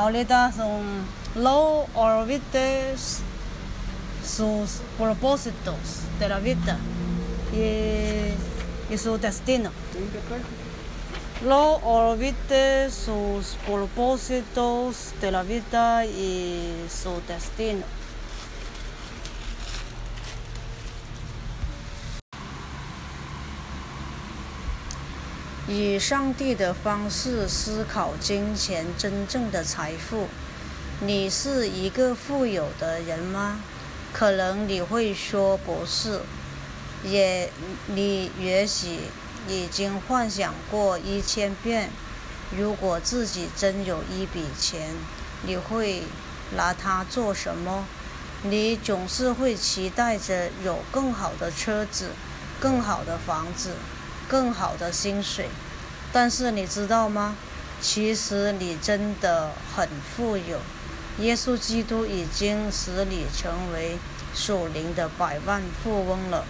ahorita son los órbitos sus propósitos de la vida y, y su destino. Los olvides sus propósitos de la vida y su destino. 以上帝的方式思考金钱真正的财富。你是一个富有的人吗？可能你会说不是。也，你也许已经幻想过一千遍，如果自己真有一笔钱，你会拿它做什么？你总是会期待着有更好的车子、更好的房子。更好的薪水，但是你知道吗？其实你真的很富有。耶稣基督已经使你成为属灵的百万富翁了。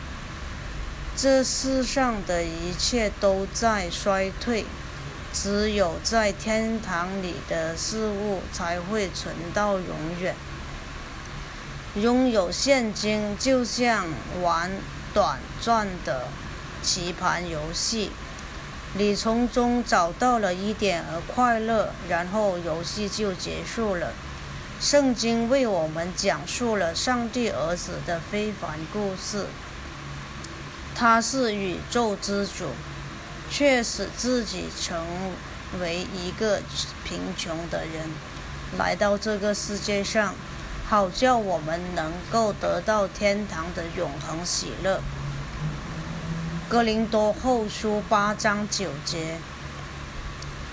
这世上的一切都在衰退，只有在天堂里的事物才会存到永远。拥有现金就像玩短暂的。棋盘游戏，你从中找到了一点儿快乐，然后游戏就结束了。圣经为我们讲述了上帝儿子的非凡故事。他是宇宙之主，却使自己成为一个贫穷的人，来到这个世界上，好叫我们能够得到天堂的永恒喜乐。格林多后书八章九节，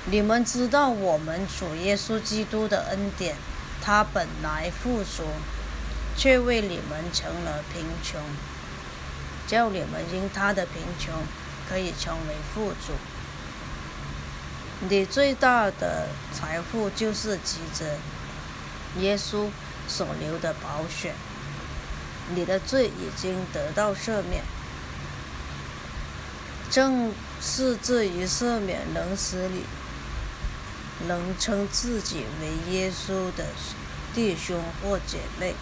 你们知道我们主耶稣基督的恩典，他本来富足，却为你们成了贫穷，叫你们因他的贫穷可以成为富足。你最大的财富就是记着耶稣所留的宝血，你的罪已经得到赦免。正是这一赦免，能使你能称自己为耶稣的弟兄或姐妹，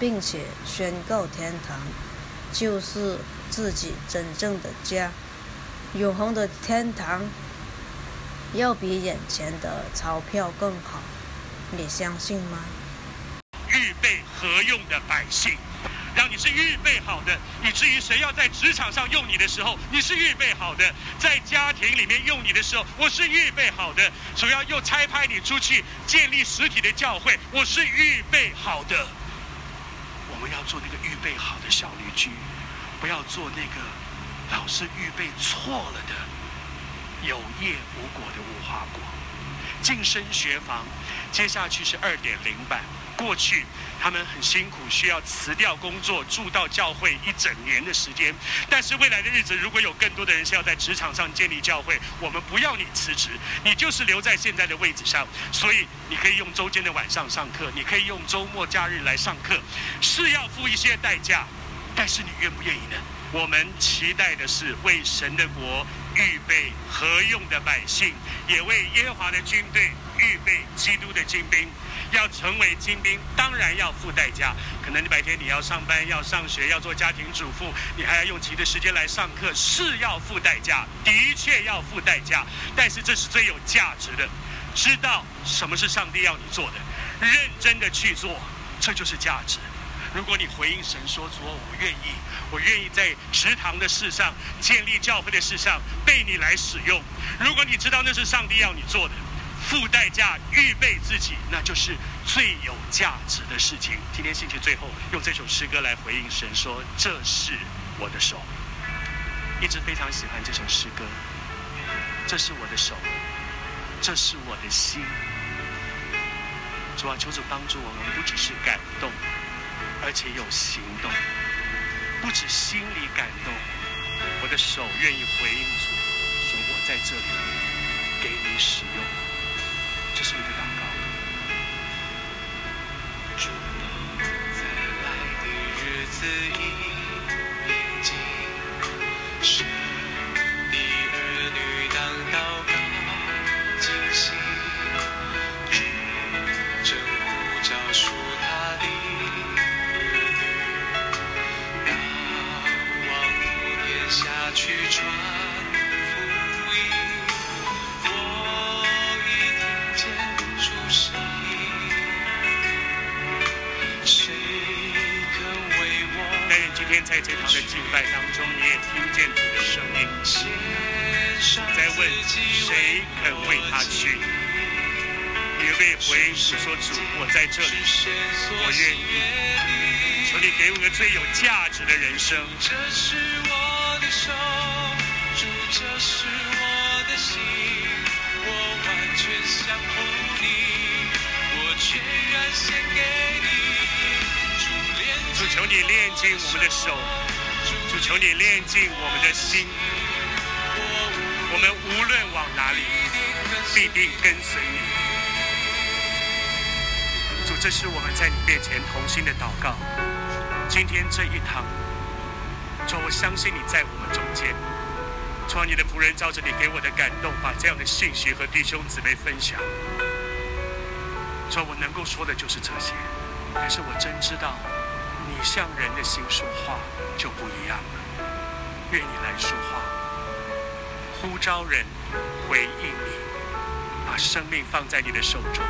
并且宣告天堂就是自己真正的家，永恒的天堂要比眼前的钞票更好，你相信吗？预备何用的百姓。让你是预备好的，以至于谁要在职场上用你的时候，你是预备好的；在家庭里面用你的时候，我是预备好的。主要又差派你出去建立实体的教会，我是预备好的。我们要做那个预备好的小绿居，不要做那个老是预备错了的有叶无果的无花果。晋升学房，接下去是二点零版。过去他们很辛苦，需要辞掉工作，住到教会一整年的时间。但是未来的日子，如果有更多的人是要在职场上建立教会，我们不要你辞职，你就是留在现在的位置上。所以你可以用周间的晚上上课，你可以用周末假日来上课，是要付一些代价，但是你愿不愿意呢？我们期待的是为神的国预备合用的百姓，也为耶和华的军队预备基督的精兵。要成为精兵，当然要付代价。可能你白天你要上班、要上学、要做家庭主妇，你还要用其的时间来上课，是要付代价，的确要付代价。但是这是最有价值的，知道什么是上帝要你做的，认真的去做，这就是价值。如果你回应神说：“主，我愿意，我愿意在食堂的事上、建立教会的事上被你来使用。”如果你知道那是上帝要你做的。付代价预备自己，那就是最有价值的事情。今天星期最后用这首诗歌来回应神，说：“这是我的手。”一直非常喜欢这首诗歌。这是我的手，这是我的心。主啊，求主帮助我们，不只是感动，而且有行动。不止心里感动，我的手愿意回应主，说我在这里给你使用。天在这堂的敬拜当中，你也听见主的声音，在问谁肯为他去？你被回应主说：“主，我在这里，我愿意。求你给我个最有价值的人生。这是我的手，主，这是我的心，我完全降服你，我全然献给你。主，求你炼尽我们的手，主，求你炼尽我们的心。我们无论往哪里，必定跟随你。主，这是我们在你面前同心的祷告。今天这一堂，主，我相信你在我们中间。主，你的仆人照着你给我的感动，把这样的信息和弟兄姊妹分享。主，我能够说的就是这些，但是我真知道，你向人的心说话就不一样了。愿你来说话，呼召人回应你，把生命放在你的手中。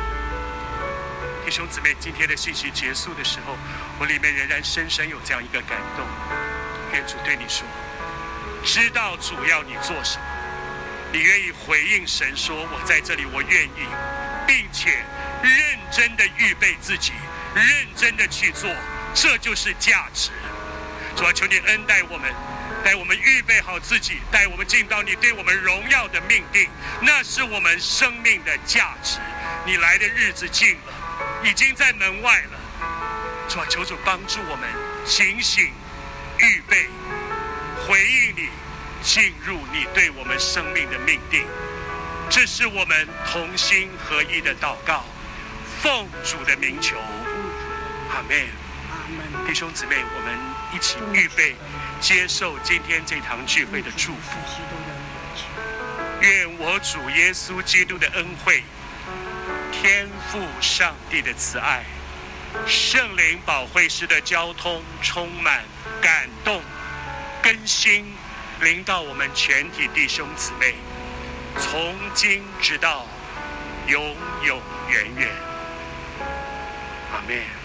弟兄姊妹，今天的信息结束的时候，我里面仍然深深有这样一个感动。愿主对你说，知道主要你做什么，你愿意回应神说：“我在这里，我愿意，并且认真的预备自己，认真的去做，这就是价值。”主啊，求你恩待我们，带我们预备好自己，带我们进到你对我们荣耀的命定，那是我们生命的价值。你来的日子近了，已经在门外了。主啊，求主帮助我们警醒、预备、回应你，进入你对我们生命的命定。这是我们同心合一的祷告，奉主的名求，阿门。弟兄姊妹，我们一起预备接受今天这堂聚会的祝福。愿我主耶稣基督的恩惠、天父上帝的慈爱、圣灵保惠师的交通、充满感动、更新，临到我们全体弟兄姊妹，从今直到永永远远。阿门。